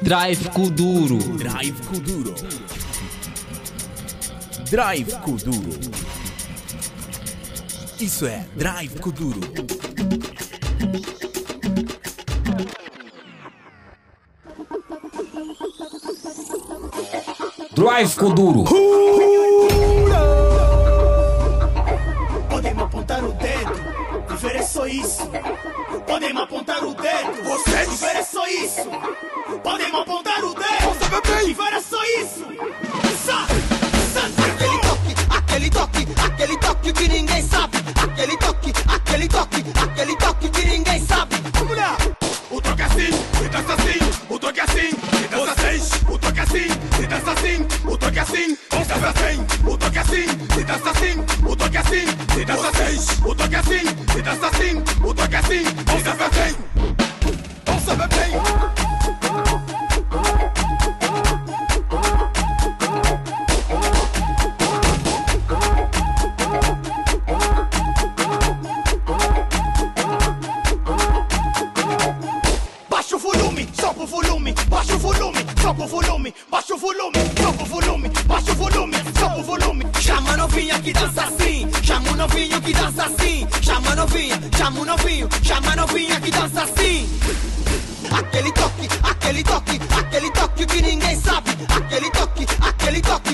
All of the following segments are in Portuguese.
Drive Kuduro. Drive Kuduro. Drive Kuduro. Isso é Drive Kuduro. Drive Kuduro. Podem isso. Podem apontar o dedo, vocês é só isso. Podem apontar o dedo, viver é só isso. Sa, Aquele toque, aquele toque, aquele toque que ninguém sabe. Aquele toque, aquele toque, aquele toque que ninguém sabe. Vamos lá! O toque assim, e dança assim, o toque assim, e dança assim, o toque assim, e dança assim, o toque assim, e dança assim, o toque assim, e dança assim, o toque assim, e dança assim, o toque assim, e dança assim, o toque assim, e dança assim. Vamos toque,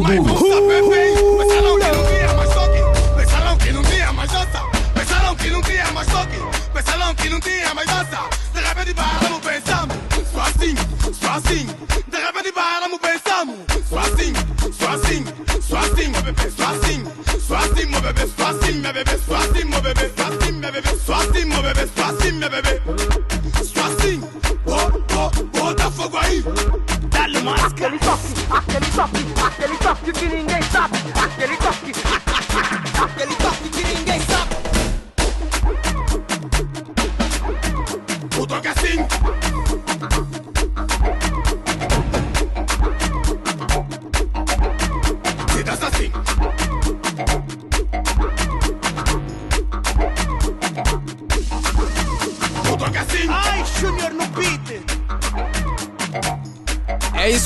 mudou.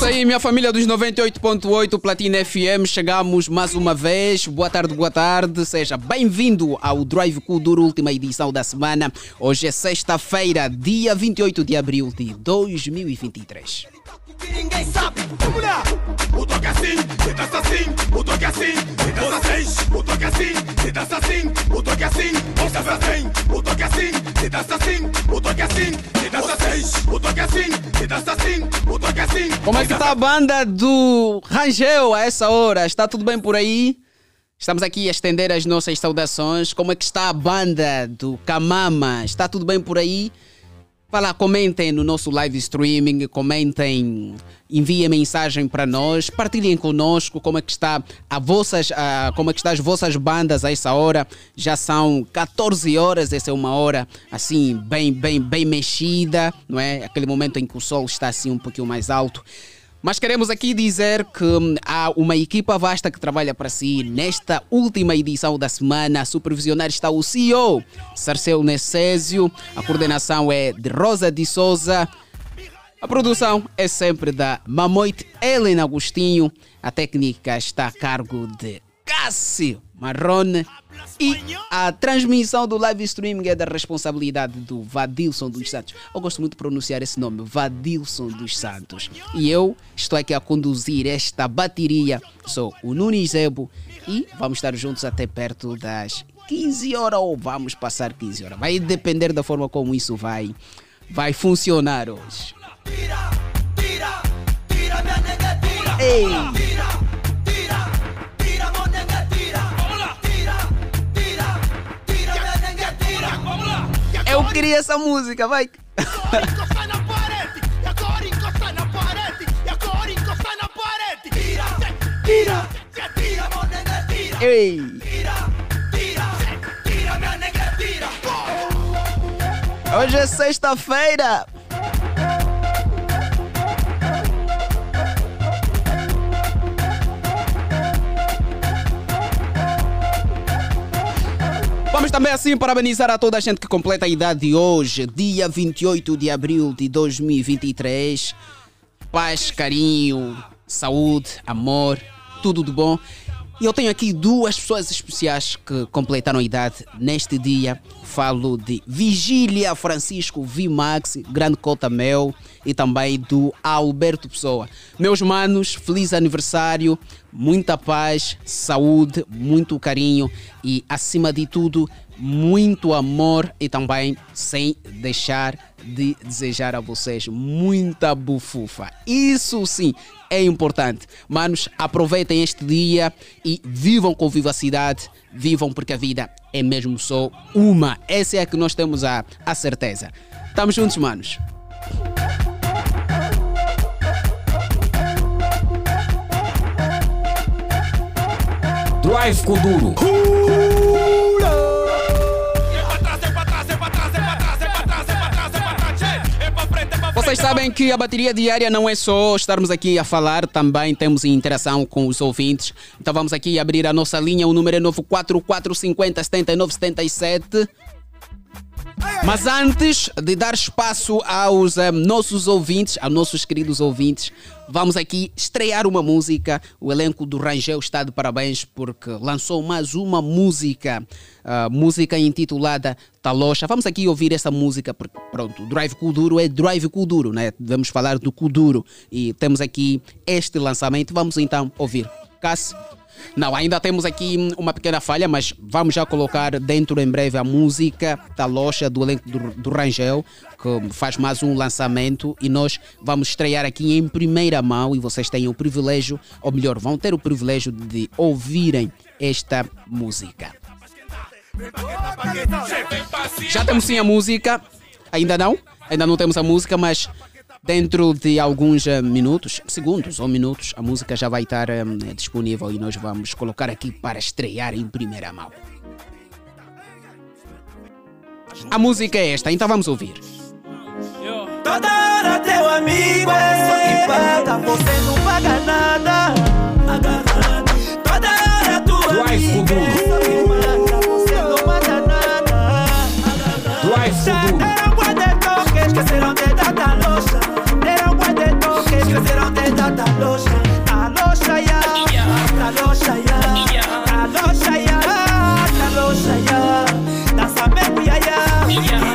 Aí, minha família dos 98.8 Platina FM. Chegamos mais uma vez. Boa tarde, boa tarde. Seja bem-vindo ao Drive Kuduro, última edição da semana. Hoje é sexta-feira, dia 28 de abril de 2023. Que ninguém sabe. Vamos lá. Toque assim. E dança assim. O toque assim. E dança. O toque assim. E dança assim. O toque assim. Assim. O toque assim. E dança assim. O toque assim. E dança. O toque assim. E dança assim. O toque assim. Como é que está a banda do Rangel a essa hora? Está tudo bem por aí? Estamos aqui a estender as nossas saudações. Como é que está a banda do Kamama? Está tudo bem por aí? Fala, comentem no nosso live streaming, comentem, enviem mensagem para nós, partilhem conosco como é que está a vossas, ah, como é que está as vossas bandas a essa hora. Já são 14 horas, essa é uma hora assim bem, bem, bem mexida, não é? Aquele momento em que o sol está assim um pouquinho mais alto. Mas queremos aqui dizer que hum, há uma equipa vasta que trabalha para si. Nesta última edição da semana, a supervisionar está o CEO, Sarceu Necésio. A coordenação é de Rosa de Souza. A produção é sempre da Mamoite Helena Agostinho. A técnica está a cargo de Cássio Marrone. E a transmissão do live streaming é da responsabilidade do Vadilson dos Santos. Eu gosto muito de pronunciar esse nome, Vadilson dos Santos. E eu estou aqui a conduzir esta bateria. Sou o Nunes Zebo e vamos estar juntos até perto das 15 horas ou vamos passar 15 horas. Vai depender da forma como isso vai, vai funcionar hoje. Tira, tira, tira, minha nega, tira. Ei. Tira, tira, Meu nega, tira. Ei. Hoje é sexta-feira. Vamos também assim parabenizar a toda a gente que completa a idade de hoje, dia 28 de abril de 2023. Paz, carinho, saúde, amor, tudo de bom. E eu tenho aqui duas pessoas especiais que completaram a idade neste dia. Falo de Vigília Francisco Vimax, grande cota Mel, e também do Alberto Pessoa. Meus manos, feliz aniversário, muita paz, saúde, muito carinho e, acima de tudo, muito amor e também sem deixar de desejar a vocês muita bufufa. Isso sim é importante. Manos, aproveitem este dia e vivam com vivacidade, vivam porque a vida é mesmo só uma. Essa é a que nós temos a, a certeza. Estamos juntos, manos. É pra frente. Vocês sabem que a bateria diária não é só estarmos aqui a falar, também temos interação com os ouvintes. Então vamos aqui abrir a nossa linha, o número é 94450 7977. Mas antes de dar espaço aos eh, nossos ouvintes, aos nossos queridos ouvintes, vamos aqui estrear uma música. O elenco do Rangel está de parabéns porque lançou mais uma música, ah, música intitulada Talocha. Vamos aqui ouvir essa música, porque pronto, Drive Kuduro é Drive Kuduro, né? Vamos falar do Kuduro e temos aqui este lançamento. Vamos então ouvir. Cássio. Não, ainda temos aqui uma pequena falha, mas vamos já colocar dentro em breve a música da do elenco do, do Rangel, que faz mais um lançamento e nós vamos estrear aqui em primeira mão e vocês têm o privilégio, ou melhor, vão ter o privilégio de ouvirem esta música. Já temos sim a música, ainda não, ainda não temos a música, mas dentro de alguns eh, minutos, segundos ou minutos, a música já vai estar eh, disponível e nós vamos colocar aqui para estrear em primeira mão. A música é esta, então vamos ouvir. Toda hora teu amigo é só que paga, você não paga nada. Toda hora tua Drive amiga é só que paga, você não paga nada. Deram guarda esqueceram de dar da loja. Deram guarda esqueceram de dar da loja. A loja ya, a loja ya, a loja ya, a loja ya. Dança mesmo ya ya, tira mesmo ya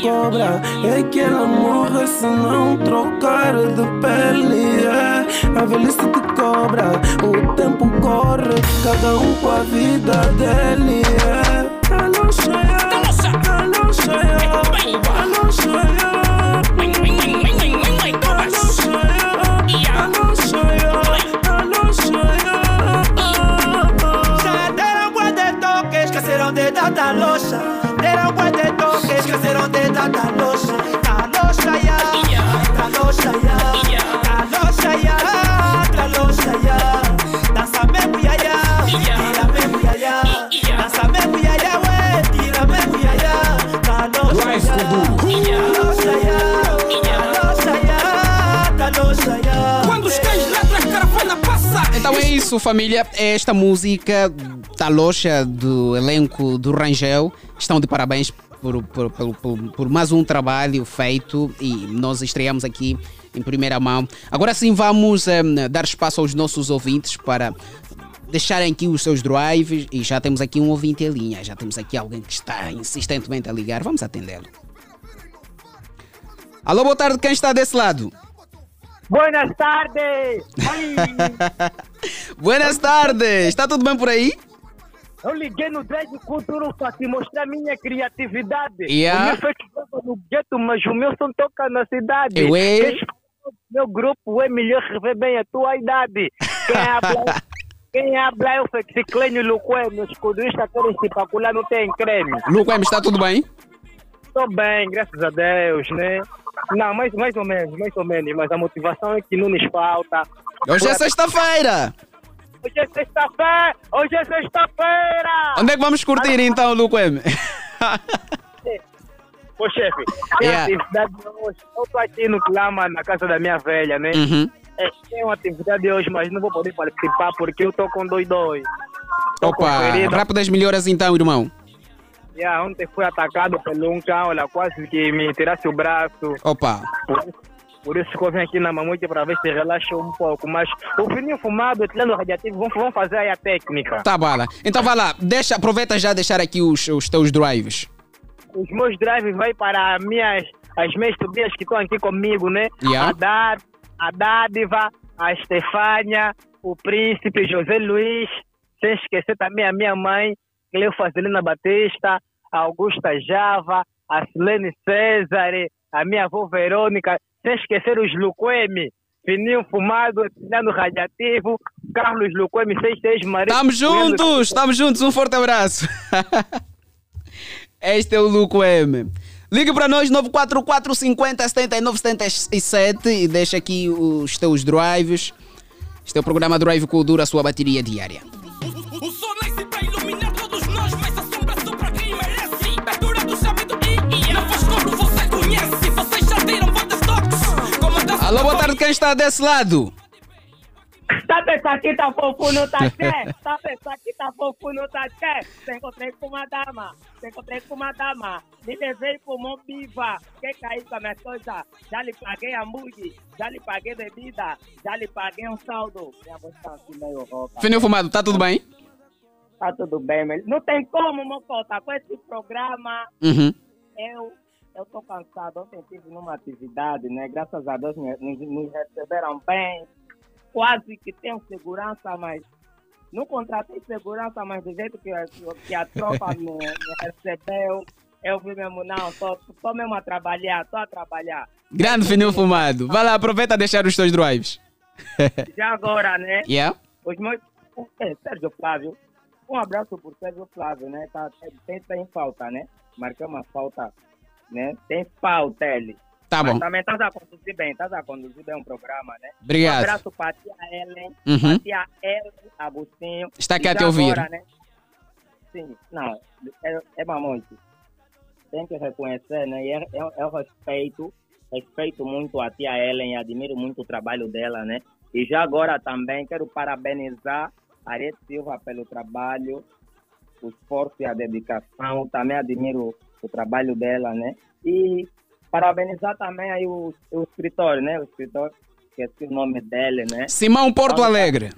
cobra é que ela morra se não trocar de pele. É. A velhice te cobra, o tempo corre, cada um com a vida dele. É. Calocha, Calocha. calocha, calocha, Ya de tanta ya, ya, ya, ya. Ya ya, ya, ya. Quando os cães ladram, a caravana passa. Então é isso, família. Esta música da loja do elenco do Rangel estão de parabéns por, por, por, por- mais um trabalho feito e nós estreamos aqui em primeira mão. Agora sim, vamos eh, dar espaço aos nossos ouvintes para deixarem aqui os seus drives e já temos aqui um ouvinte em linha. Já temos aqui alguém que está insistentemente a ligar. Vamos atendê-lo. Alô, boa tarde. Quem está desse lado? Buenas tardes! Buenas tardes. Está tudo bem por aí? Eu liguei no Drive Cultura para te mostrar minha criatividade. Yeah. O meu festival no gueto, mas o meu som toca na cidade. Eu, é? Meu grupo é melhor rever bem a tua idade. Quem habla, quem habla é o Fexiclênio Luque, meus coduristas querem especular, não tem creme. Luco M, está tudo bem? Estou bem, graças a Deus, né? Não, mais, mais ou menos, mais ou menos, mas a motivação é que não nos falta. Hoje é sexta-feira. Hoje é sexta-feira! Hoje é sexta-feira! Onde é que vamos curtir então, Luco M? Ô chefe, tem Yeah. atividade hoje. Eu estou aqui no Clama, na casa da minha velha, né? Uhum. É, tem uma atividade hoje, mas não vou poder participar porque eu estou com dois dois. Tô Opa, rápidas melhoras então, irmão. Yeah, ontem fui atacado pelo um cão, olha, quase que me tirasse o braço. Opa, Por, por isso que eu vim aqui na mamute para ver se relaxa um pouco. Mas o fininho fumado, o etileno radiativo, vamos, vamos fazer aí a técnica. tá bala. Então vai lá, deixa, aproveita já deixar aqui os, os teus drives. Os meus drives vai para minhas, as minhas tubias que estão aqui comigo, né? Yeah. A, Dá- a Dádiva, a Estefânia, o Príncipe José Luiz, sem esquecer também a minha mãe, Cleofazelina Batista, a Augusta Java, a Silene César, a minha avó Verônica, sem esquecer os Luquemi, Fininho Fumado, Etilano Radiativo, Carlos Luquemi, 66 Maria. Tamo juntos, tamo juntos, um forte abraço. este é o M. Ligue para nós 944 50 79 77 e deixa aqui os teus drives. Este é o programa Drive Cultura, a sua bateria diária. Alô, boa tarde, quem está desse lado? Tá pensando que tá fofo no taché? Tá pensando que tá fofo no taché? Se encontrei com uma dama, se encontrei com uma dama, me levei pro Mombiva, que caiu com a minha coisa, já lhe paguei hambúrguer, já lhe paguei bebida, já lhe paguei um saldo. Minha voz tá assim meio. Fininho Fumado, tá tudo bem? Tá tudo bem, mas não tem como, Mocota, com esse programa, Uhum. eu... Eu tô cansado, ontem estive numa atividade, né? Graças a Deus nos, nos- nos receberam bem. Quase que tenho segurança, mas não contratei segurança, mas do jeito que, a- que a tropa me, me recebeu, eu vi mesmo, não, tô, mesmo a trabalhar, tô a trabalhar. Grande Fininho Fumado. Vai lá, aproveita a deixar os teus drives. Já agora, né? Yeah? Os meus. É, Sérgio Flávio. Um abraço por Sérgio Flávio, né? Tá, tem, tem falta, né? Marquei uma falta, né? Tem falta ele. Tá Mas bom. também estás a conduzir bem, estás a conduzir bem o programa, né? Um Obrigado. abraço para a tia Ellen, Uhum. tia Ellen Agostinho. Está aqui a te ouvir. Agora, né? Sim, não, é, é mamute. Tem que reconhecer, né? E é- Eu, eu respeito, respeito muito a tia Ellen, admiro muito o trabalho dela, né? E já agora também quero parabenizar a Arete Silva pelo trabalho, o esforço e a dedicação. Também admiro o trabalho dela, né? E parabenizar também aí o, o escritor, né? O escritor, esqueci o nome dele, né? Simão Porto Alegre.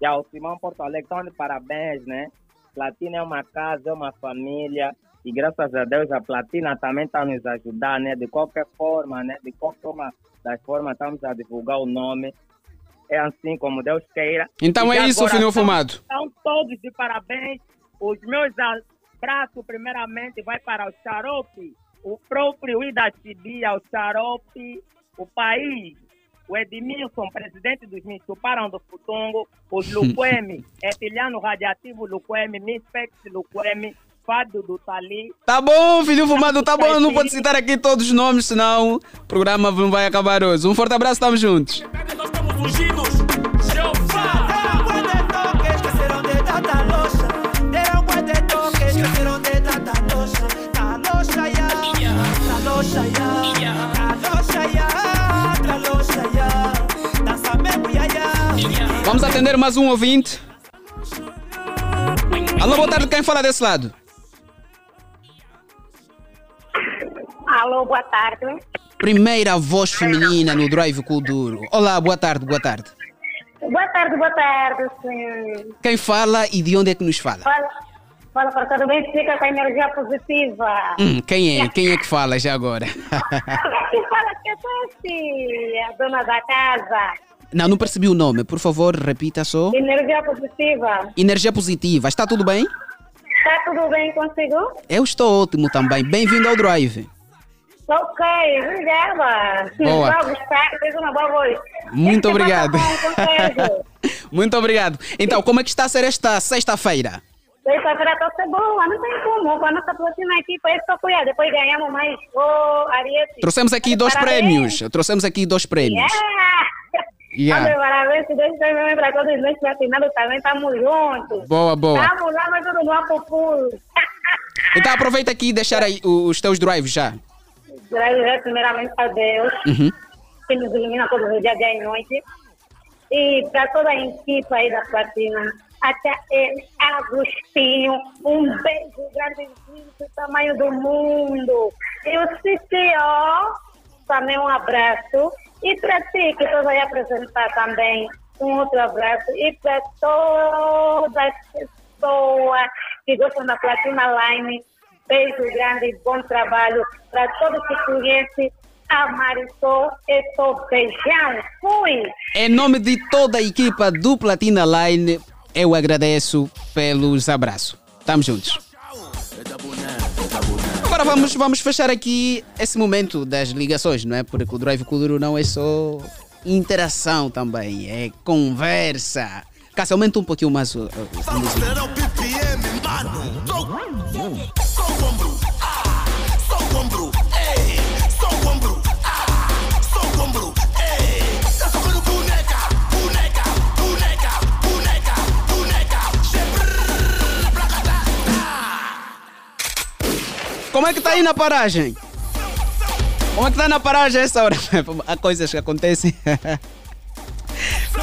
Já o Simão Porto Alegre estão de parabéns, né? Platina é uma casa, é uma família. E graças a Deus a Platina também está nos ajudando, né? De qualquer forma, né? De qualquer forma, das formas estamos a divulgar o nome. É assim como Deus queira. Então E é isso, Fininho Fumado. Estão todos de parabéns. Os meus abraços, primeiramente, vai para o Xarope, o próprio Ida Chibia, o Xarope, o país, o Edmilson, presidente dos Me Chuparam do Futungo, os Luquemi, Etiliano Radiativo Luquemi, Mispex Luquemi, Fábio do Tali, Tá bom, filho fumado, tá bom. Não pode citar aqui todos os nomes, senão o programa não vai acabar hoje. Um forte abraço, estamos juntos. Nós estamos ungidos. Vamos atender mais um ouvinte. Alô, boa tarde, quem fala desse lado? Alô, boa tarde. Primeira voz feminina no Drive Kuduro. Olá, boa tarde, boa tarde. Boa tarde, boa tarde, sim. Quem fala e de onde é que nos fala? Fala, fala para todo bem, fica com a energia positiva. Hum, quem é? Quem é que fala já agora? Quem fala que é Tessi, a dona da casa. Não, não percebi o nome. Por favor, repita só. Energia positiva. Energia positiva. Está tudo bem? Está tudo bem consigo? Eu estou ótimo também. Bem-vindo ao Drive. Ok, obrigada. Boa. Vou gostar, fez uma boa voz. Muito Esse obrigado. Muito obrigado. Então, como é que está a ser esta sexta-feira? Sexta-feira está ser boa, não tem como. Com a nossa platina aqui, para isso cuidar. Depois ganhamos mais o Ariete. Trouxemos aqui dois Parabéns. prêmios. Trouxemos aqui dois prêmios. Yeah! Yeah. Parabéns, Deus também para todos nós platinados também, estamos juntos. Boa, boa. Estamos lá, mas tudo no Apupu. Então aproveita aqui e deixar aí os teus drives já. Agradecer primeiramente a Deus, Uhum. que nos ilumina todos os dias, dia e noite. E para toda a equipe aí da Platina, até ele, Agostinho, um beijo grande do tamanho do mundo. E o CCO, também um abraço. E para ti, que estou aí apresentar também, um outro abraço. E para todas as pessoas que gostam da Platina Line, beijo grande, bom trabalho. Para todos que conhecem a Marisol, estou beijão. Fui! Em nome de toda a equipa do Platina Line, eu agradeço pelos abraços. Estamos juntos. Agora vamos, vamos fechar aqui esse momento das ligações, não é? Porque o Drive Kuduro não é só interação também, é conversa. Cássio, aumenta um pouquinho mais o, o, o Como é que tá aí na paragem? Como é que tá na paragem essa hora? Há coisas que acontecem.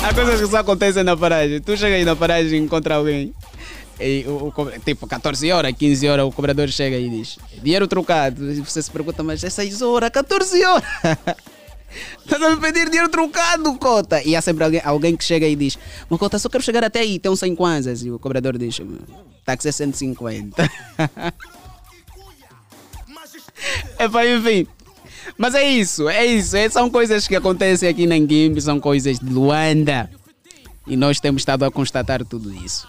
Há coisas que só acontecem na paragem. Tu chega aí na paragem e encontra alguém. E o, o tipo, 14 horas, 15 horas, o cobrador chega e diz: dinheiro trocado. E você se pergunta, mas é 6 horas, 14 horas. Estás a me pedir dinheiro trocado, Cota? E há sempre alguém, alguém que chega e diz: Mas Cota, só quero chegar até aí, tem um 100 kwanzas. E o cobrador diz: Táxi é 150. Epá, enfim. Mas é isso, é isso. É- são coisas que acontecem aqui na Nguimbe, são coisas de Luanda. E nós temos estado a constatar tudo isso.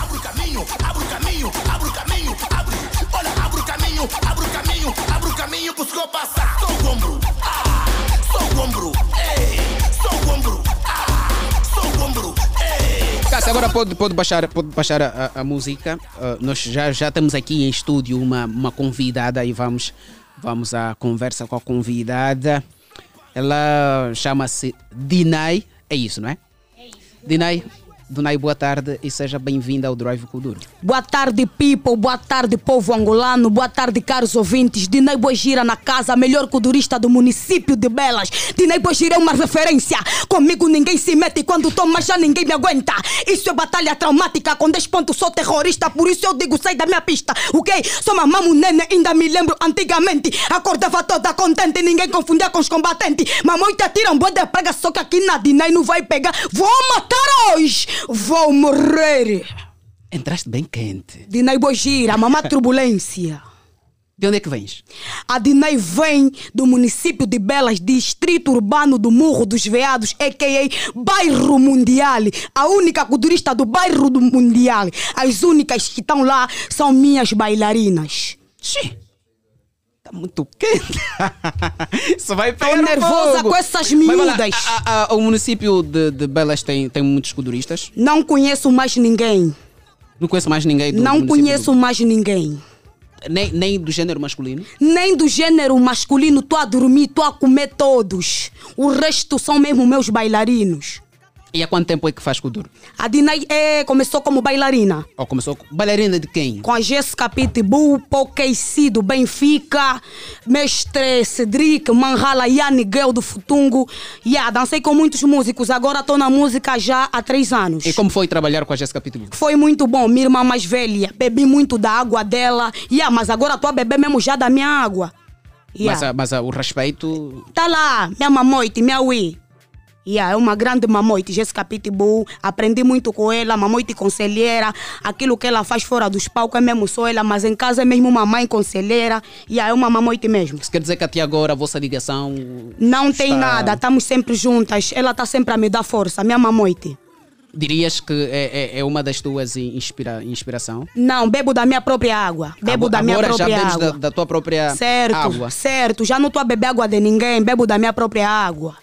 abre o caminho, abre o caminho, abre o caminho, abre. Olha, abre o caminho, abre o caminho, abre o caminho senhor passar. Sou o ombro, ah, sou o ombro, Cássio, agora pode, pode baixar, pode baixar a, a- música. Ah, nós já, já temos aqui em estúdio uma, uma convidada e vamos, vamos à conversa com a convidada. Ela chama-se Dinai. É isso, não é? É isso. Dinai, Dinai, boa tarde e seja bem-vinda ao Drive Kuduro. Boa tarde, people. Boa tarde, povo angolano. Boa tarde, caros ouvintes. Dinei Bogira na casa, melhor cudurista do município de Belas. Dinei Bogira é uma referência. Comigo ninguém se mete quando toma já ninguém me aguenta. Isso é batalha traumática. Com 10 pontos sou terrorista, por isso eu digo sai da minha pista. Ok? Sou mamamo nene, ainda me lembro antigamente. Acordava toda contente, ninguém confundia com os combatentes. Mamoita tira um boi de prega, só que aqui na Dinei não vai pegar. Vou matar hoje, vou morrer. Entraste bem quente. Dinei Bogira, mamá turbulência. De onde é que vens? A Dinei vem do município de Belas, distrito urbano do Morro dos Veados, a.k.a. Bairro Mundial. A única culturista do Bairro do Mundial. As únicas que estão lá são minhas bailarinas. Sim. Tá muito quente. Isso vai pegar no nervosa fogo. com essas vai lá, miúdas. a- a- o município de, de Belas tem, tem muitos coduristas? Não conheço mais ninguém. Não conheço mais ninguém do Não conheço mais ninguém. do- nem, nem do gênero masculino? Nem do gênero masculino, tô a dormir, tô a comer todos. O resto são mesmo meus bailarinos. E há quanto tempo é que faz Kuduro? A Dinei é, começou como bailarina. Ou começou com- bailarina de quem? Com a Jéssica Pitbull, Pouqueci do Benfica, Mestre Cedric, Manhala Yani Guel do Futungo. Yeah, dancei com muitos músicos, agora estou na música já há três anos. E como foi trabalhar com a Jéssica Pitbull? Foi muito bom, minha irmã mais velha. Bebi muito da água dela. Yeah, mas agora estou a beber mesmo já da minha água. Yeah. Mas, mas o respeito. Tá lá, minha mamoite, minha Wii. Yeah, é uma grande mamoite, Jéssica Pitbull. Aprendi muito com ela, mamoite conselheira. Aquilo que ela faz fora dos palcos é mesmo só ela, mas em casa é mesmo uma mãe conselheira. Yeah, é uma mamoite mesmo. Isso quer dizer que até agora a vossa ligação. Não tem está- nada, estamos sempre juntas. Ela tá sempre a me dar força, minha mamoite. Dirias que é, é- é uma das tuas inspira, inspiração? Não, bebo da minha própria água. Bebo Agora- da minha agora já própria bebes água. da, da tua própria Certo, água. certo. Já não estou a beber água de ninguém, bebo da minha própria água.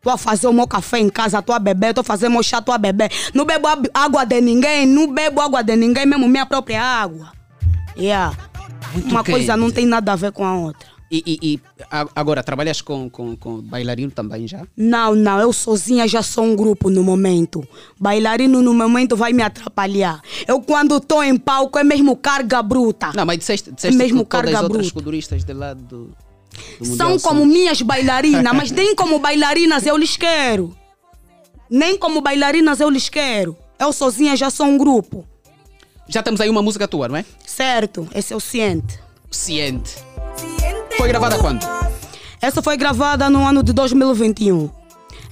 Estou a fazer o meu café em casa, estou a beber, estou a fazer meu chá, estou a beber. Não bebo água de ninguém, não bebo água de ninguém, mesmo minha própria água. Yeah. Muito Uma coisa não tem nada a ver com a outra. E, e- e agora, trabalhas com, com, com bailarino também já? Não, não, eu sozinha já sou um grupo no momento. Bailarino no momento vai me atrapalhar. Eu quando estou em palco é mesmo carga bruta. Não, mas disseste, disseste mesmo que todas as carga outras bruta. coduristas de lá do, do São como minhas bailarinas, mas nem como bailarinas eu lhes quero. Nem como bailarinas eu lhes quero. Eu sozinha já sou um grupo. Já temos aí uma música tua, não é? Certo, esse é o Ciente. Ciente. Foi gravada quando? Essa foi gravada no ano de 2021.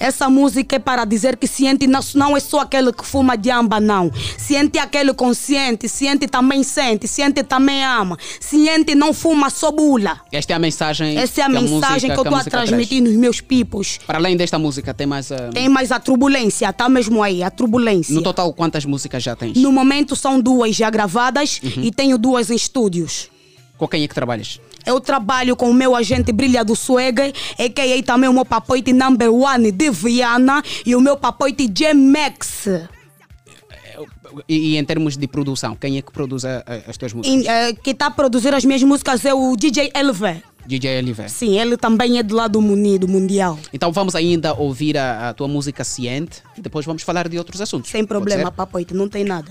Essa música é para dizer que ciente não- não é só aquele que fuma diamba, não. Ciente é aquele consciente, ciente também sente, ciente também ama. Ciente não fuma só bula. Esta é a mensagem. Essa é a que mensagem música- que eu a estou a traz. transmitir nos meus pipos. Para além desta música, tem mais. ah, Tem mais a turbulência, tá mesmo aí, a turbulência. No total, quantas músicas já tens? No momento são duas já gravadas Uhum. e tenho duas em estúdios. Com quem é que trabalhas? Eu trabalho com o meu agente Brilha do Swag, a.k.a. também o meu papoite number one de Viana e o meu papoite J-Max. E, e em termos de produção, quem é que produz a- a- as tuas músicas? Eh, que está a produzir as minhas músicas é o DJ LV. DJ Oliver. Sim, ele também é do, Muni, do Mundial. Então vamos ainda ouvir a, a tua música Ciente e depois vamos falar de outros assuntos. Sem problema, papoite, não tem nada.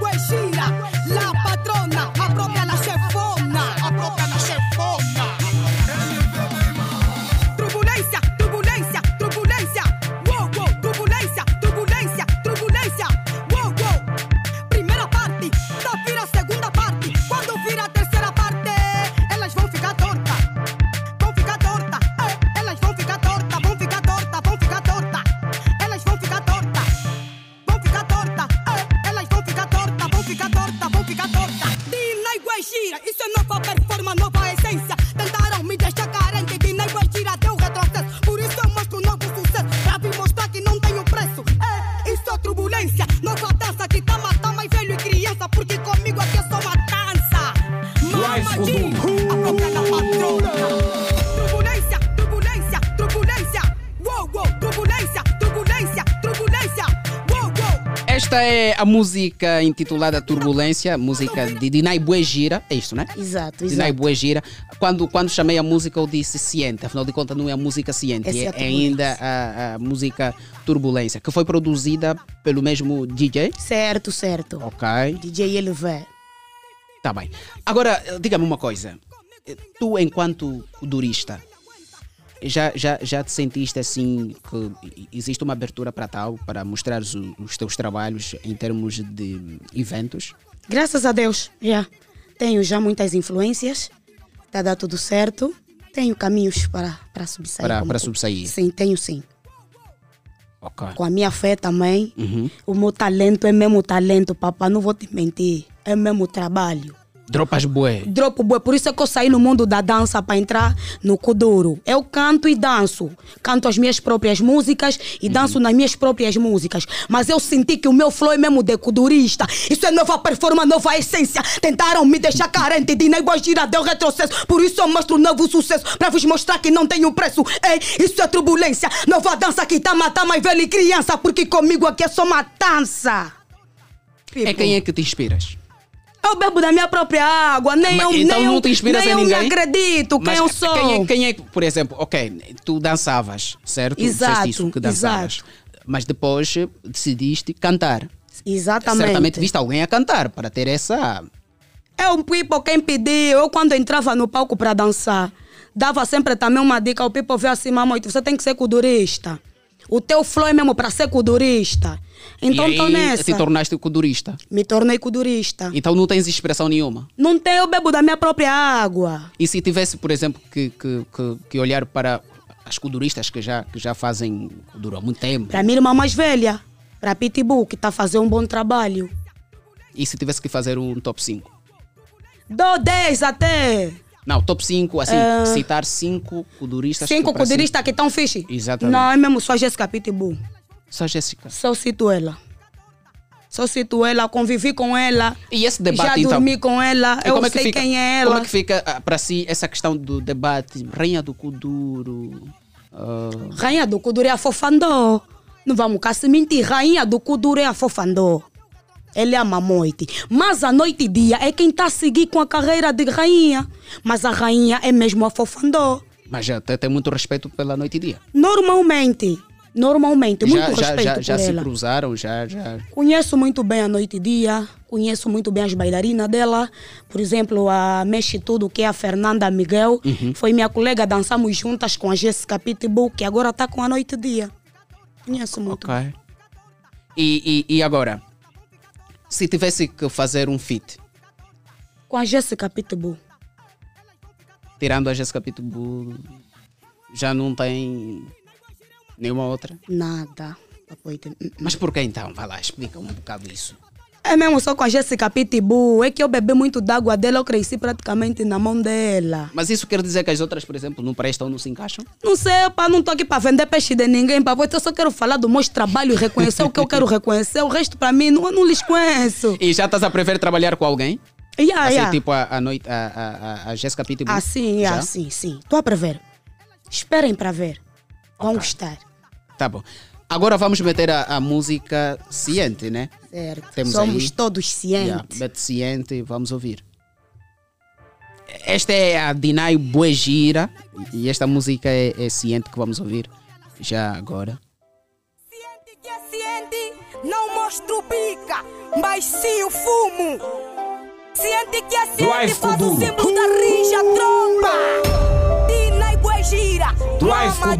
way she Esta é a música intitulada Turbulência, música de Dinai Buegira. É isto, né? Exato, Dinai exato. Buegira. Quando, quando chamei a música, eu disse Ciente. Afinal de contas, não é a música Ciente, é é, ainda a, a música Turbulência, que foi produzida pelo mesmo DJ. Certo, certo. Ok. DJ LV. Tá bem. Agora, diga-me uma coisa. Tu, enquanto durista, já, já, já te sentiste assim que existe uma abertura para tal, para mostrar os, os teus trabalhos em termos de eventos? Graças a Deus, já. Tenho já muitas influências. Está a dar tudo certo. Tenho caminhos para, para subsair. Para- para subsair. Sim, tenho sim. Ok. Com a minha fé também. Uhum. O meu talento é mesmo talento, papá. Não vou te mentir. É mesmo trabalho. Dropas bué. Dropo bué. Por isso é que eu saí no mundo da dança para entrar no Kuduro. Eu canto e danço. Canto as minhas próprias músicas e danço nas minhas próprias músicas. Mas eu senti que o meu flow é mesmo de kudurista. Isso é nova performance, nova essência. Tentaram me deixar carente de nem gira deu retrocesso. Por isso eu mostro um novo sucesso. Para vos mostrar que não tenho preço. Ei, isso é turbulência. Nova dança que tá matando mais velho e criança. Porque comigo aqui é só matança. É quem é que te inspiras? Eu bebo da minha própria água, nem Mas eu então nem não eu, te inspiras nem em eu ninguém? me acredito quem Mas eu sou. Quem é, quem é por exemplo, ok, tu dançavas, certo? Exato, isso que dançavas. Mas depois decidiste cantar. Exatamente. Certamente viste alguém a cantar para ter essa. É um people quem pediu. Eu, quando entrava no palco para dançar, dava sempre também uma dica. O people veio assim, mamãe, você tem que ser kudurista. O teu flow é mesmo para ser kudurista. Então e tô aí nessa. te tornaste kudurista. Me tornei kudurista. Então não tens inspiração nenhuma. Não eu bebo da minha própria água. E se tivesse, por exemplo, que, que, que, que olhar para as kuduristas que já, que já fazem kuduro há muito tempo, Para minha irmã mais velha, para Pitbull, que está a fazer um bom trabalho. e se tivesse que fazer um top 5? Dou 10 até. Não, top 5, assim, Ah. citar 5 kuduristas. Cinco que para si- kuduristas que estão fixe. Exatamente. Não, é mesmo só a Jéssica Pitbull. Só Jéssica. Só cito ela. Só cito ela, convivi com ela. E esse debate, Já então? dormi com ela, eu como é que sei fica- quem é ela. Como é que fica ah, para si essa questão do debate? Rainha do Kuduro. ah, Rainha do Kuduro é a Fofandó. Não vamos cá se mentir. Rainha do Kuduro é a Fofandó. Ele é a Mamoite. Mas a noite e dia é quem está a seguir com a carreira de rainha. Mas a rainha é mesmo a Fofandó. mas já tem, muito respeito pela noite e dia. Normalmente. Normalmente. Muito já já, respeito já, por já se cruzaram, já, já. Conheço muito bem a noite e dia, conheço muito bem as bailarinas dela. Por exemplo, a Mexe Tudo, que é a Fernanda Miguel, Uhum. foi minha colega, dançamos juntas com a Jéssica Pitbull, que agora está com a noite e dia. Conheço muito. Ok. E, e, e agora? Se tivesse que fazer um feat, Com a Jéssica Pitbull. tirando a Jéssica Pitbull, já não tem nenhuma outra? Nada. Mas por que então? Vai lá, explica um bocado isso. É mesmo só com a Jéssica Pitbull. É que eu bebi muito d'água dela, eu cresci praticamente na mão dela. Mas isso quer dizer que as outras, por exemplo, não prestam, não se encaixam? Não sei, pá, não tô aqui para vender peixe de ninguém, pá. Eu só quero falar do meu trabalho e reconhecer o que eu quero reconhecer. O resto, para mim, não, eu não lhes conheço. E já estás a prever trabalhar com alguém? Yeah, assim, yeah. tipo a, a noite, a, a, a- Jéssica Pitbull? Ah, sim, Já? ah, sim, sim. Estou a prever. Esperem para ver. Vão gostar. Tá bom. Agora vamos meter a, a música ciente, né? Certo. Temos Somos aí. todos cientes. Yeah, mete ciente vamos ouvir. Esta é a Dinai Buegira e esta música é, é ciente que vamos ouvir já agora. Ciente, não mostro pica, mas sim o fumo. Ciente que é ciente, faz o símbolo da rija, tromba. Dina e boi gira, Drive mama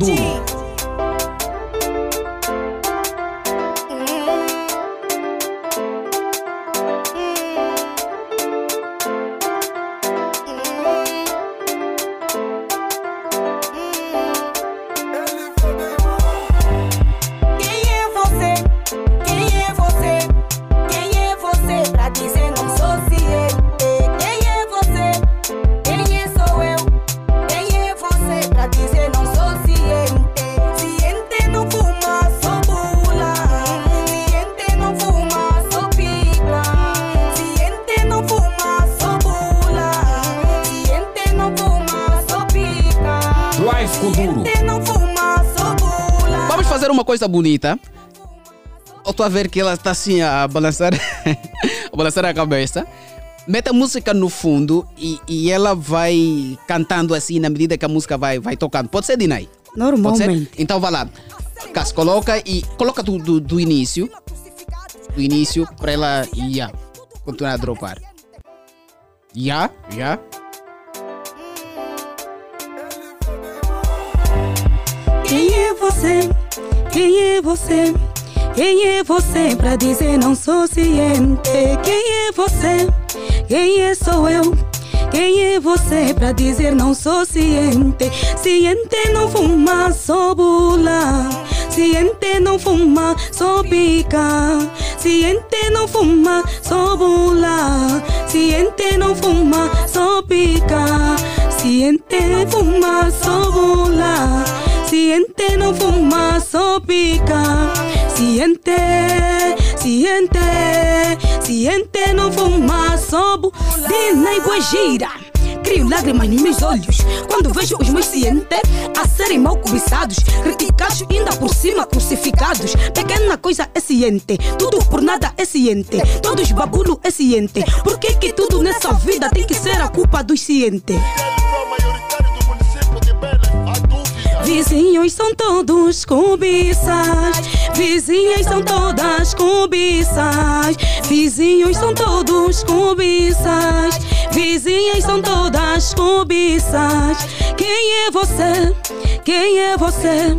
coisa bonita. Eu estou a ver que ela está assim a balançar, a balançar a cabeça. Mete a música no fundo e, e ela vai cantando assim na medida que a música vai, vai tocando. Pode ser, Dinai? Pode ser? Normalmente. Então vai lá. Cássio, coloca e coloca do, do, do início. Do início para ela já continuar a dropar. Já, já. Quem é você? Quem é você? Quem é você pra dizer não sou ciente? Quem é você? Quem é sou eu? Quem é você pra dizer não sou ciente? Ciente não fuma, sou bula. Ciente não fuma, só pica. Ciente não fuma, só bula. Ciente não fuma, só pica. Ciente fuma, só bula. Ciente não fuma, só pica. Ciente, ciente, ciente não fuma, só bula. Dina e gira. Crio lágrimas nos meus olhos quando vejo os meus cientes a serem mal cobiçados, criticados ainda por cima crucificados. Pequena coisa é ciente, tudo por nada é ciente, todos babulo é ciente. Por que que tudo nessa vida tem que ser a culpa dos cientes? Vizinhos são todos cobiças, vizinhas são todas cobiças, vizinhos são todos cobiças, vizinhas são todas cobiças. Quem é você? Quem é você?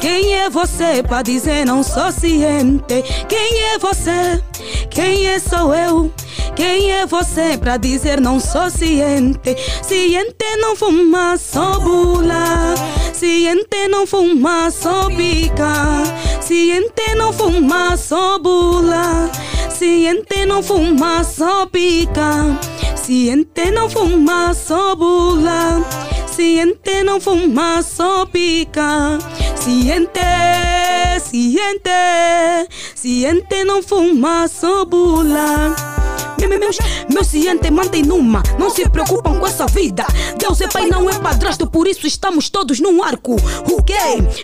Quem é você pra dizer não sou ciente? Quem é você? Quem é sou eu? Quem é você pra dizer não sou ciente? Ciente não fuma, só bula. Ciente não fuma, só pica. Ciente não fuma, só bula. Ciente não fuma, só pica. Ciente não fuma, só bula. Ciente não fuma, só pica. Ciente, ciente, ciente não fuma, só bula. Me- me- Meus, meus cientes mantêm numa, não se preocupam com essa vida. Deus é pai, não é padrasto, por isso estamos todos num arco. O quê?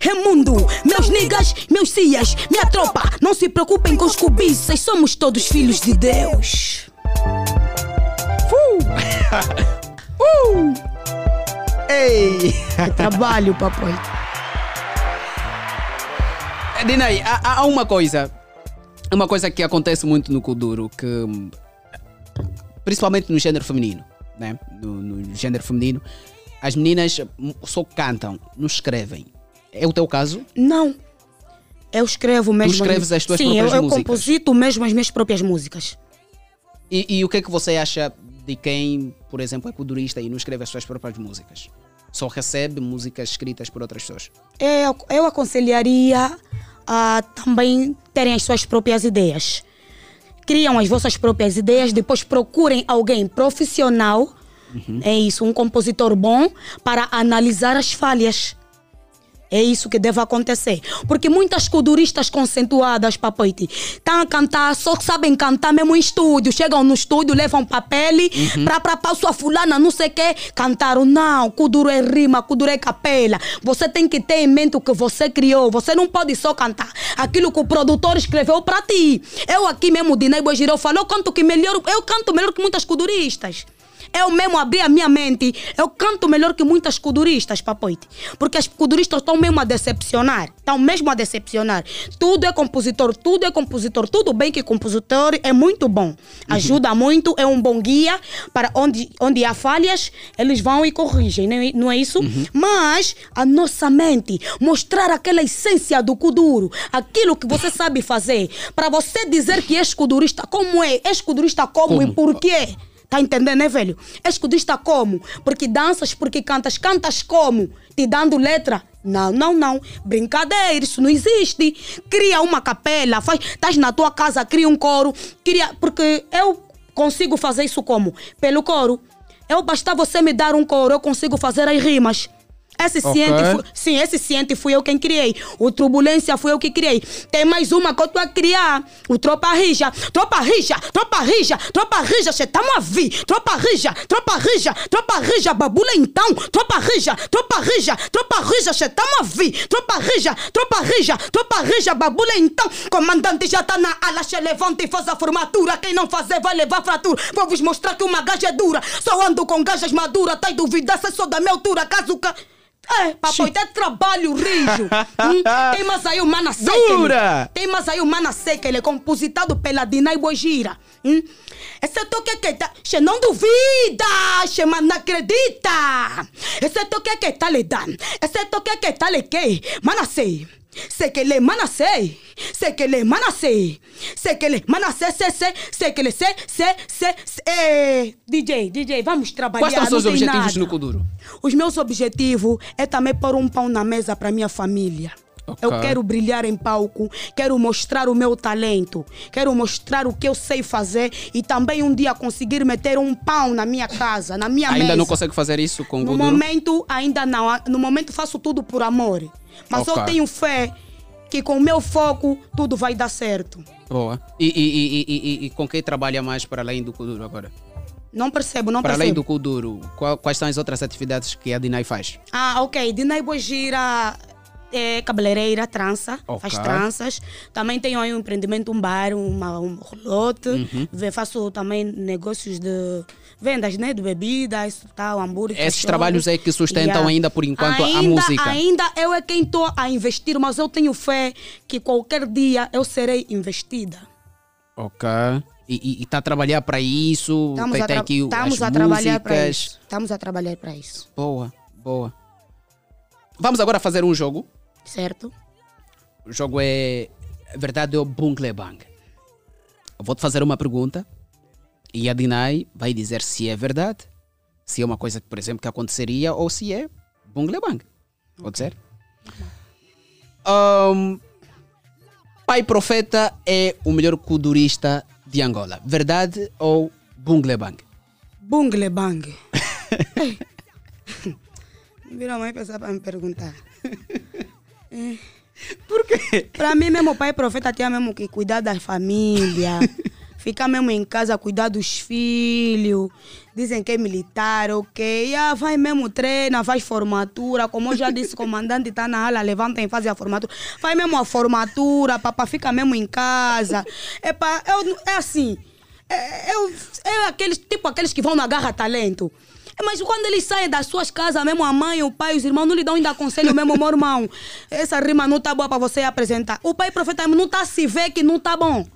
É mundo. Meus niggas, meus cias, minha tropa, não se preocupem com os cobiças, somos todos filhos de Deus. Uh! Ei! Trabalho, papai. Dinei, há, há uma coisa. Uma coisa que acontece muito no Kuduro, que principalmente no gênero feminino, né? No, no gênero feminino, as meninas só cantam, não escrevem. É o teu caso? Não. Eu escrevo mesmo. escreves as tuas Sim, próprias eu, eu músicas? composito mesmo as minhas próprias músicas. E, e o que é que você acha de quem, por exemplo, é kudurista e não escreve as suas próprias músicas? Só recebe músicas escritas por outras pessoas? Eu, eu aconselharia a também terem as suas próprias ideias. Criam as vossas próprias ideias, depois procurem alguém profissional, é isso, um compositor bom, para analisar as falhas. É isso que deve acontecer. Porque muitas kuduristas conceituadas, papoite, estão a cantar, só sabem cantar mesmo em estúdio. Chegam no estúdio, levam papel Uhum. pra, pra, pra sua fulana, não sei o quê, cantaram. Não, kuduro é rima, kuduro é capela. Você tem que ter em mente o que você criou. Você não pode só cantar aquilo que o produtor escreveu pra ti. Eu aqui mesmo, Dinei Bojireu, falou, eu canto que melhor, eu canto melhor que muitas kuduristas. Eu mesmo abri a minha mente, eu canto melhor que muitas kuduristas, papoite. Porque as kuduristas estão mesmo a decepcionar. Estão mesmo a decepcionar. Tudo é compositor, tudo é compositor. Tudo bem que compositor é muito bom. Ajuda muito, é um bom guia para onde, onde há falhas, eles vão e corrigem, não é, não é isso? Mas a nossa mente, mostrar aquela essência do kuduro, aquilo que você sabe fazer, para você dizer que és kudurista, como é? És kudurista como, e Como? por quê? Tá entendendo, né, velho? És kudista como? Porque danças, porque cantas. Cantas como? Te dando letra? Não, não, não. Brincadeira, isso não existe. Cria uma capela, faz. Estás na tua casa, cria um coro. Cria. Porque eu consigo fazer isso como? Pelo coro. Eu basta você me dar um coro, eu consigo fazer as rimas. Esse Ok. ciente fui, sim, esse ciente fui eu quem criei. O Turbulência fui eu que criei. Tem mais uma que eu tô a criar. O Tropa Rija. Tropa Rija, Tropa Rija, Tropa Rija, cê tamo a vir. Tropa Rija, Tropa Rija, Tropa Rija, babula então. Tropa Rija, Tropa Rija, Tropa Rija, cê tamo a vir. Tropa Rija, Tropa Rija, Tropa Rija, babula então. Comandante já tá na ala, cê levanta e faz a formatura. Quem não fazer vai levar fratura. Vou vos mostrar que uma gaja é dura. Só ando com gajas maduras. Tá duvidar se sou da minha altura. Caso que. É, papai, é trabalho rijo. Hum, Tem mais aí o Mana Seca. Dura! Tem mais aí o Mana Seca, ele é compositado pela Dinai Bojira. Hum? Esse é toque que tá. Che não duvida, che mas não acredita. Esse é toque que tá lhe dando. Esse é toque que tá lhe que. Mana sei. Sei que ele mana sei. Sei que ele mana sei. Sei que ele mana sei, sei, sei. Sei que ele sei, sei, sei. sei. Eh, DJ, DJ, vamos trabalhar. Quais são os seus objetivos nada. no Kuduro? Os meus objetivos é também pôr um pão na mesa para minha família. Eu Ok. quero brilhar em palco, quero mostrar o meu talento, quero mostrar o que eu sei fazer e também um dia conseguir meter um pão na minha casa, na minha Ainda mesa. não consegue fazer isso com o No momento, ainda não. No momento, faço tudo por amor. Mas Ok. eu tenho fé que com o meu foco, tudo vai dar certo. Boa. E, e, e, e, com quem trabalha mais para além do Kuduro agora? Não percebo, não para além do percebo. Kuduro, quais são as outras atividades que a Dinai faz? Ah, ok. Dinei Bogira é cabeleireira, trança, Ok. faz tranças. Também tenho aí um empreendimento, um bar, uma, um rolote. Uhum. Faço também negócios de vendas, né? De bebidas, tal, hambúrguer. Esses cachorro. trabalhos é que sustentam ainda, por enquanto, a Ainda- música. Ainda eu é quem estou a investir, mas eu tenho fé que qualquer dia eu serei investida. Ok. E está a trabalhar para isso? Estamos tem, a, tem aqui estamos a trabalhar para isso. Estamos a trabalhar para isso. Boa, boa. Vamos agora fazer um jogo. Certo? O jogo é verdade ou bungle bang. Eu vou te fazer uma pergunta e a Dinai vai dizer se é verdade, se é uma coisa que, por exemplo, que aconteceria ou se é bungle bang. Pode ser? Ahn, Pai Profeta é o melhor kudurista de Angola. Verdade ou bungle bang? Bungle bang. Ei. Vira mãe pensar para me perguntar. Por quê? Para mim mesmo, o pai profeta tinha mesmo que cuidar da família. Ficar mesmo em casa, cuidar dos filhos. Dizem que é militar, ok. Ah, vai mesmo, treina, faz formatura. Como eu já disse, o comandante está na aula, levanta e faz a formatura. Faz mesmo a formatura, papá fica mesmo em casa. É, pá, eu, é assim. É, eu, é aqueles, tipo aqueles que vão na garra talento. Mas quando eles saem das suas casas, mesmo a mãe, o pai, os irmãos, não lhe dão ainda conselho mesmo, meu irmão. Essa rima não tá boa para você apresentar. O pai profeta não tá se vê que não tá bom.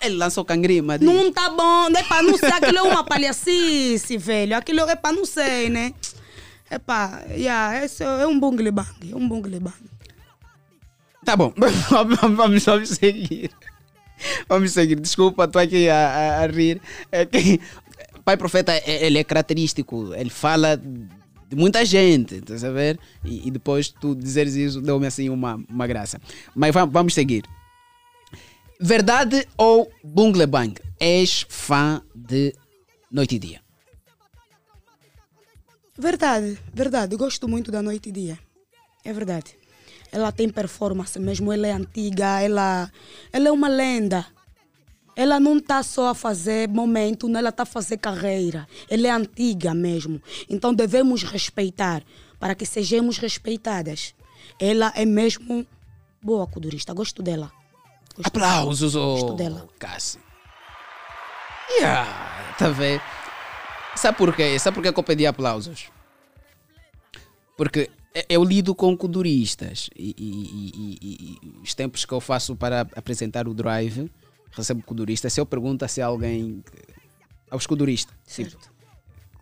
Ele lançou cangrima. diz. Não tá bom, é para não ser, aquilo é uma palhacice, velho. Aquilo é para não ser, né? É para, yeah, esse é um bungle bang, é um bungle bang. Tá bom, vamos, vamos, vamos seguir. Vamos seguir. Desculpa, estou aqui a, a- a rir. É que Pai Profeta, é- ele é característico. Ele fala de muita gente, tá a ver? E, e depois tu dizeres isso deu-me assim uma, uma graça. Mas va- vamos seguir. Verdade ou bungle bang? És fã de Noite e Dia? Verdade, verdade. Gosto muito da Noite e Dia. É verdade. Ela tem performance mesmo, ela é antiga, ela, ela é uma lenda. Ela não está só a fazer momento, não, ela está a fazer carreira. Ela é antiga mesmo. Então devemos respeitar para que sejamos respeitadas. Ela é mesmo boa codurista, gosto dela. Gosto Aplausos, Gosto oh, dela. Cassi. Yeah, tá vendo? Sabe por quê? Sabe por que eu pedi aplausos? Porque eu lido com kuduristas e- e- e- e- e os tempos que eu faço para apresentar o drive, recebo kuduristas. Se eu pergunto se alguém. aos kuduristas, tipo,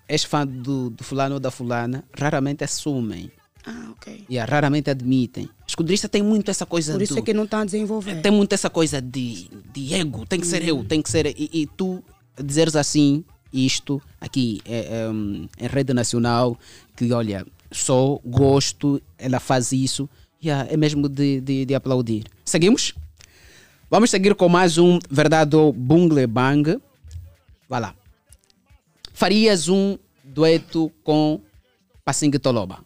és fã do, do fulano ou da fulana, raramente assumem. Ah, ok. Yeah, raramente admitem. Os têm muito essa coisa Por isso do, é que não está a desenvolver. tem muito essa coisa de, de ego, tem que ser eu, tem que ser. E, e tu dizeres assim, isto, aqui é, é, hum, em rede nacional, que olha, só gosto, ela faz isso, yeah, é mesmo de, de, de aplaudir. Seguimos? Vamos seguir com mais um verdade ou bungle bang. Vai lá. Farias um dueto com Passing Toloba.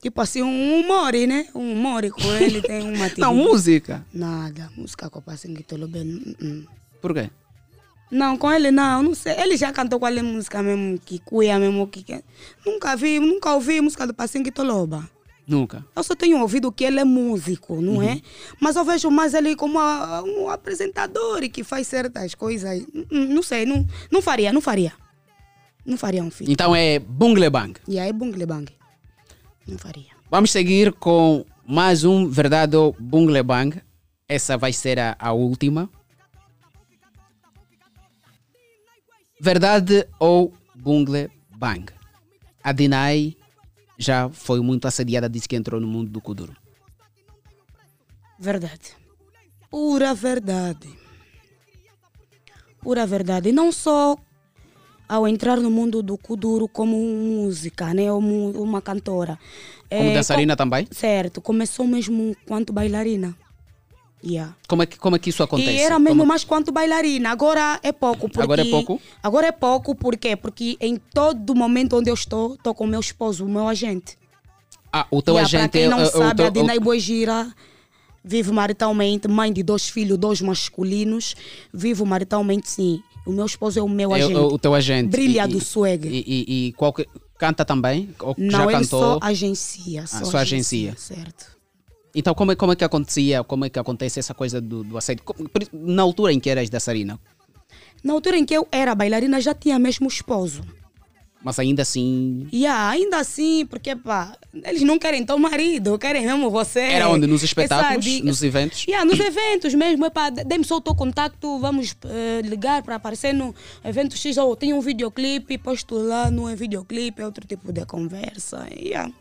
Tipo assim, um more, né? Um more com ele tem uma Não, música. Nada, música com o Passingue Tolo bem. hum, hum. Por quê? Não, com ele não, não sei. Ele já cantou qual é a música mesmo, que cuia mesmo, que que- Nunca vi, nunca ouvi música do Passingue Toloba. Nunca. Eu só tenho ouvido que ele é músico, não Uhum. é? Mas eu vejo mais ele como a- um apresentador e que faz certas coisas. Hum, Não sei, não, não faria, não faria. Não faria um filho. Então é bungle bang. E aí, bungle bang. Não faria. Vamos seguir com mais um verdade ou bungle bang. Essa vai ser a, a última. Verdade ou bungle bang? Já foi muito assediada, disse que entrou no mundo do Kuduro. Verdade. Pura verdade. Pura verdade. Não só ao entrar no mundo do Kuduro como música, né? Ou uma cantora. Como É, dançarina com- também? Certo, começou mesmo quanto bailarina. Yeah. Como é que, como é que isso acontece? E era mesmo Como- mais quanto bailarina. Agora é pouco. Porque... Agora é pouco? Agora é pouco, por quê? Porque em todo momento onde eu estou, estou com o meu esposo, o meu agente. Ah, o teu Yeah, agente Para quem é não é- é sabe, teu- a Dinei Boigira vive maritalmente, mãe de dois filhos, dois masculinos. Vivo maritalmente, sim. O meu esposo é o meu é agente. o, o teu agente. Brilha E- do swag. E, e, e qual que- canta também? Ou Não, já ele cantou? só agencia. Ah, Só, só agencia. Certo. Então, como é, como é que acontecia, como é que acontece essa coisa do, do assédio? Na altura em que eras dançarina, Na altura em que eu era bailarina, já tinha mesmo esposo. mas ainda assim. E ah, ainda assim, porque pá, eles não querem teu marido, querem mesmo você. Era onde? Nos espetáculos? Nos eventos? Yeah, nos eventos mesmo, epá, dê-me só o teu contacto, vamos eh, ligar para aparecer no evento X, ou tem um videoclipe, posto lá no videoclipe, é outro tipo de conversa. Yeah.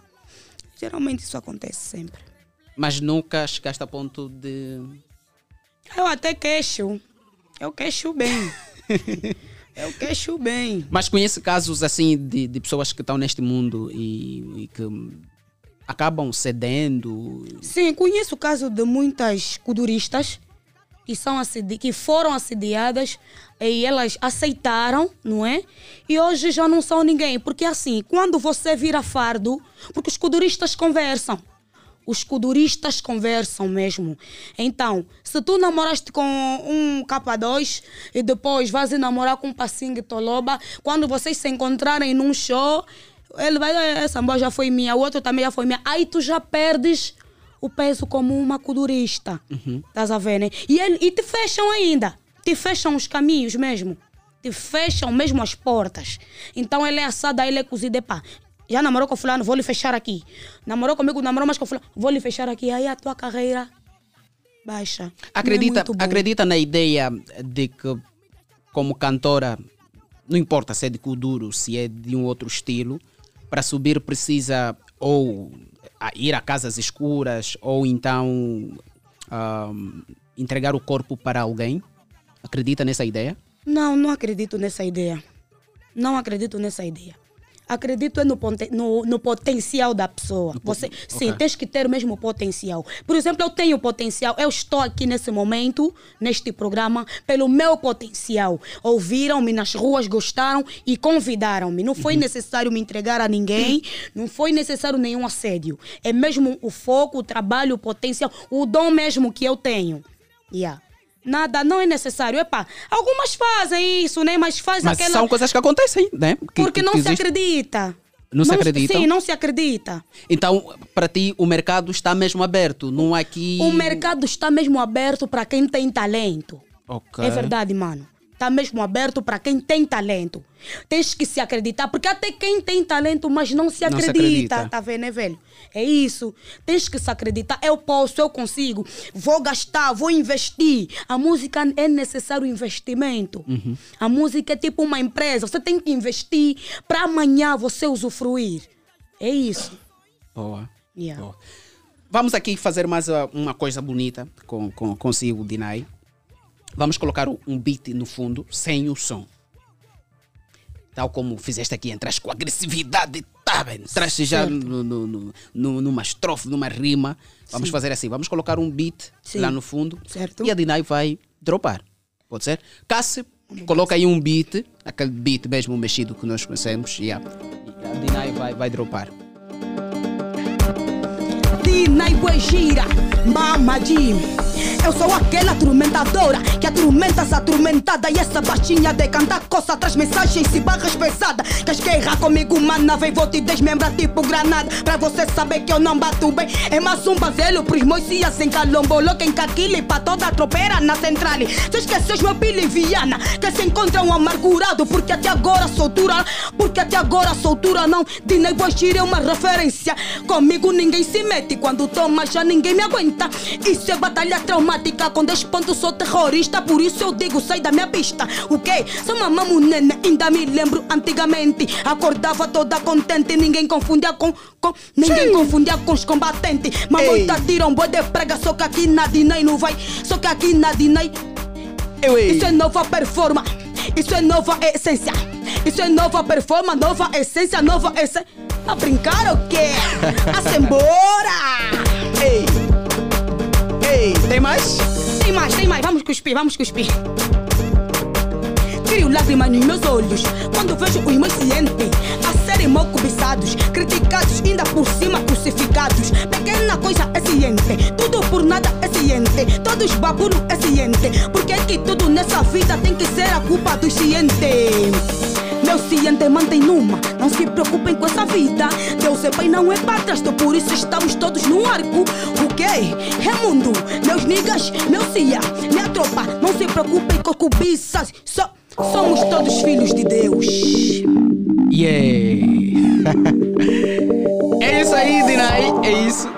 Geralmente isso acontece sempre. Mas nunca chegaste a ponto de. Eu até queixo. Eu queixo bem. Eu queixo bem. Mas conhece casos assim de, de pessoas que estão neste mundo e, e que acabam cedendo. Sim, conheço o caso de muitas kuduristas que, são assedi que foram assediadas e elas aceitaram, não é? E hoje já não são ninguém. Porque assim, quando você vira fardo, porque os kuduristas conversam. Os kuduristas conversam mesmo. Então, se tu namoraste com um K2 e depois vais namorar com um Passing Toloba, quando vocês se encontrarem num show, ele vai, "Eh, essa mulher já foi minha, o outro também já foi minha. Aí tu já perdes o peso como uma kudurista. Estás a ver, né? E, ele, e te fecham ainda. Te fecham os caminhos mesmo. Te fecham mesmo as portas. Então ele é assada, ele é cozido. Epá, já namorou com fulano, vou lhe fechar aqui. Namorou comigo, namorou mais com fulano, vou lhe fechar aqui. Aí a tua carreira baixa. É Acredita, bom. acredita na ideia de que, como cantora, não importa se é de Kuduro, se é de um outro estilo, para subir precisa ou ir a casas escuras ou então ahm, entregar o corpo para alguém? Acredita nessa ideia? Não, não acredito nessa ideia. Não acredito nessa ideia. Acredito é no, no, no potencial da pessoa. Você, sim, ok. tens que ter mesmo o potencial. Por exemplo, eu tenho potencial. Eu estou aqui nesse momento, neste programa, pelo meu potencial. Ouviram-me nas ruas, gostaram e convidaram-me. Não foi necessário me entregar a ninguém, não foi necessário nenhum assédio. É mesmo o foco, o trabalho, o potencial, o dom mesmo que eu tenho. Yeah. Nada, não é necessário. Epá, algumas fazem isso, né? Mas faz Mas aquela. são coisas que acontecem, né? Que- Porque que- não que se acredita. Não se acredita? Sim, não se acredita. Então, para ti, o mercado está mesmo aberto, não há aqui. O mercado está mesmo aberto para quem tem talento. Ok. É verdade, mano. Está mesmo aberto para quem tem talento. Tens que se acreditar, porque até quem tem talento, mas não se Não se acredita. acredita. Tá vendo, né, velho? É isso. Tens que se acreditar. Eu posso, eu consigo. Vou gastar, vou investir. A música é necessário investimento. Uhum. A música é tipo uma empresa. Você tem que investir para amanhã você usufruir. É isso. Boa. Yeah. Boa. Vamos aqui fazer mais uh, uma coisa bonita com, com, consigo, Dinai. Vamos colocar um- beat no fundo, sem o som. Tal como fizeste aqui, entraste com agressividade, tá bem? Entraste já no, no, no- numa estrofe, numa rima. Vamos Sim. fazer assim, vamos colocar um beat Sim. lá no fundo. Certo. E a Dinai vai dropar. Pode ser? Cassi, coloca aí um beat, aquele beat mesmo mexido que nós conhecemos. E a, e a Dinai vai, vai dropar. Dina e Buegira, Mama Jim. Eu sou aquela atormentadora que atormenta essa atormentada e essa baixinha de cantar coça traz mensagens e barras pesadas. Queres guerra comigo, mana? Vem, vou te desmembrar tipo granada. Pra você saber que eu não bato bem. É mais um bazelho pros moicias em calombolo. Quem caquile pra toda a tropeira na central. Tu esqueces meu Billy Viana que se encontra um amargurado porque até agora soltura. Porque até agora soltura não. Dina e Buegira é uma referência. Comigo ninguém se mete. Quando toma já ninguém me aguenta. Isso é batalha traumática. Com 10 pontos sou terrorista. Por isso eu digo, sai da minha pista. O quê? Sou uma mamunena. Ainda me lembro antigamente. Acordava toda contente. Ninguém confundia com. com ninguém confundia com os combatentes. Mamoita tira um boi de prega. Só que aqui na Dinei não vai. Só que aqui na Dinei. Isso é nova performance. Isso é nova essência. Isso é nova performance, nova essência, nova essência. A brincar o quê? A embora! Ei! Ei, tem mais? Tem mais, tem mais. Vamos cuspir, vamos cuspir. Crio lágrimas nos meus olhos quando vejo os meus cientes a serem mal cobiçados, criticados, ainda por cima crucificados. Pequena coisa é ciente, tudo por nada é ciente, todos babulo é ciente. Porque é que tudo nessa vida tem que ser a culpa dos cientes? Meu ciente mantém numa, não se preocupem com essa vida. Deus é pai, não é padrasto, por isso estamos todos no arco. O quê? É meus niggas, meu cia, minha tropa, não se preocupem com cobiças. Só somos todos filhos de Deus. Yeah! é isso aí, Dinai, é isso.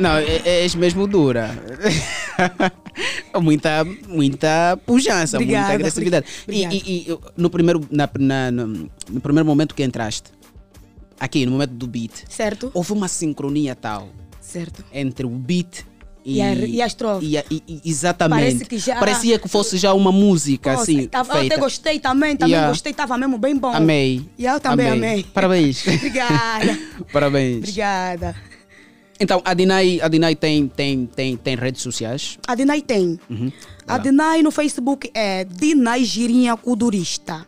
Não, é- é- és mesmo dura. muita, muita pujança, muita Obrigada, agressividade. E, e- e no, primeiro, na- na- no, no primeiro momento que entraste, aqui no momento do beat, Certo? houve uma sincronia tal Certo. entre o beat e, E a- e a estrofe. e e- exatamente. Que já- Parecia que fosse já uma música Nossa, assim. tava- eu feita. até gostei também, também Yeah. gostei, tava mesmo bem bom. Amei. E eu também amei. Parabéns. Obrigada. Parabéns. Obrigada. Então, a Dinai, a Dinai tem, tem, tem, tem redes sociais. A Dinai tem. Uhum. A Dinai no Facebook é Dinai Girinha Kudurista.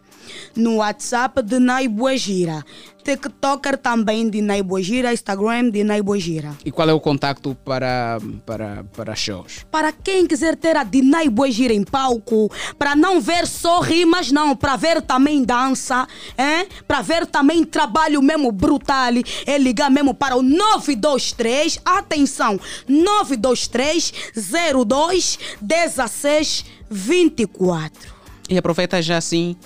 No WhatsApp, Dinai Boagira. TikToker também, Dinai Boagira. Instagram, Dinai Boagira. E qual é o contacto para, para, para shows? Para quem quiser ter a Dinai Boagira em palco, para não ver só rimas, não, para ver também dança, hein? para ver também trabalho mesmo brutal, é ligar mesmo para o 923, atenção, 923 02 16 24. E aproveita já assim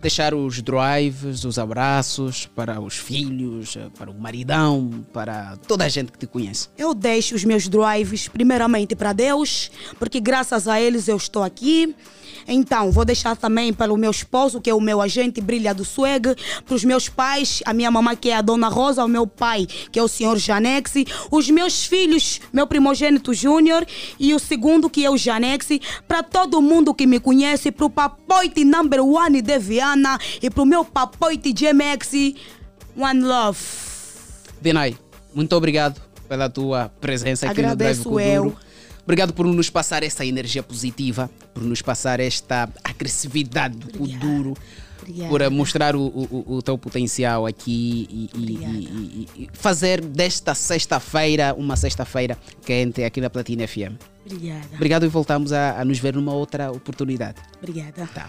deixar os drives, os abraços para os filhos, para o maridão, para toda a gente que te conhece. Eu deixo os meus drives primeiramente para Deus, porque graças a eles eu estou aqui. Então, vou deixar também pelo meu esposo, que é o meu agente Brilha do Swag, para os meus pais, a minha mamãe, que é a Dona Rosa, o meu pai, que é o senhor Janexi, os meus filhos, meu primogênito Júnior e o segundo, que é o Janexi, para todo mundo que me conhece, para o papoite number one de Viana e para o meu papoite GMX, One Love. Dinai, muito obrigado pela tua presença aqui Agradeço no Drive eu. Obrigado por nos passar essa energia positiva, por nos passar esta agressividade do Kuduro, Obrigada. por eh, mostrar o, o- o- teu potencial aqui e, e- e- e- e fazer desta sexta-feira uma sexta-feira quente aqui na Platina FM. Obrigada. Obrigado e voltamos a, a nos ver numa outra oportunidade. Obrigada. Tá.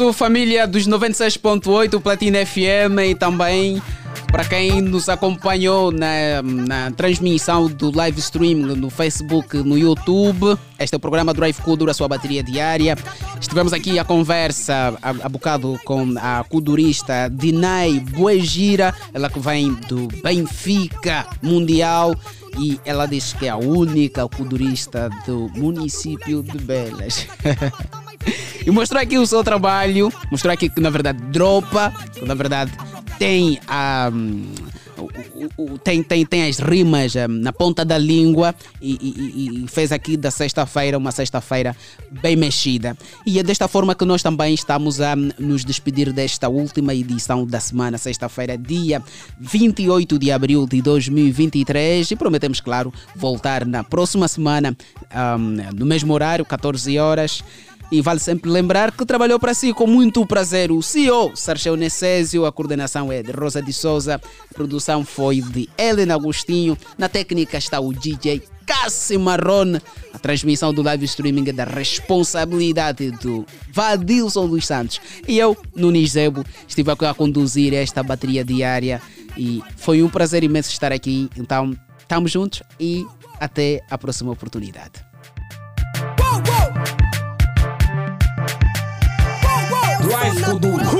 Isso, família dos 96.8 Platina FM e também para quem nos acompanhou na, na transmissão do live stream no Facebook, no YouTube. Este é o programa Drive Kuduro, a sua bateria diária. Estivemos aqui a conversa há, bocado com a kudurista Dinai Buegira, ela que vem do Benfica Mundial e ela diz que é a única kudurista do município de Belas. E mostrou aqui o seu trabalho, mostrou aqui que na verdade dropa, que na verdade tem a. o- tem, tem, tem as rimas hum, na ponta da língua e, e- e- fez aqui da sexta-feira uma sexta-feira bem mexida. E é desta forma que nós também estamos a nos despedir desta última edição da semana, sexta-feira, dia 28 de abril de 2023. E prometemos, claro, voltar na próxima semana, hum, no mesmo horário, 14 horas. E vale sempre lembrar que trabalhou para si com muito prazer o CEO Sarchel Necésio, a coordenação é de Rosa de Souza, a produção foi de Helena Agostinho, na técnica está o DJ Cassi Marrone, a transmissão do live streaming é da responsabilidade do Vadilson dos Santos. E eu, Nunes Zebo, estive a conduzir esta bateria diária e foi um prazer imenso estar aqui. Então, estamos juntos e até a próxima oportunidade. Drive Kuduro. Eu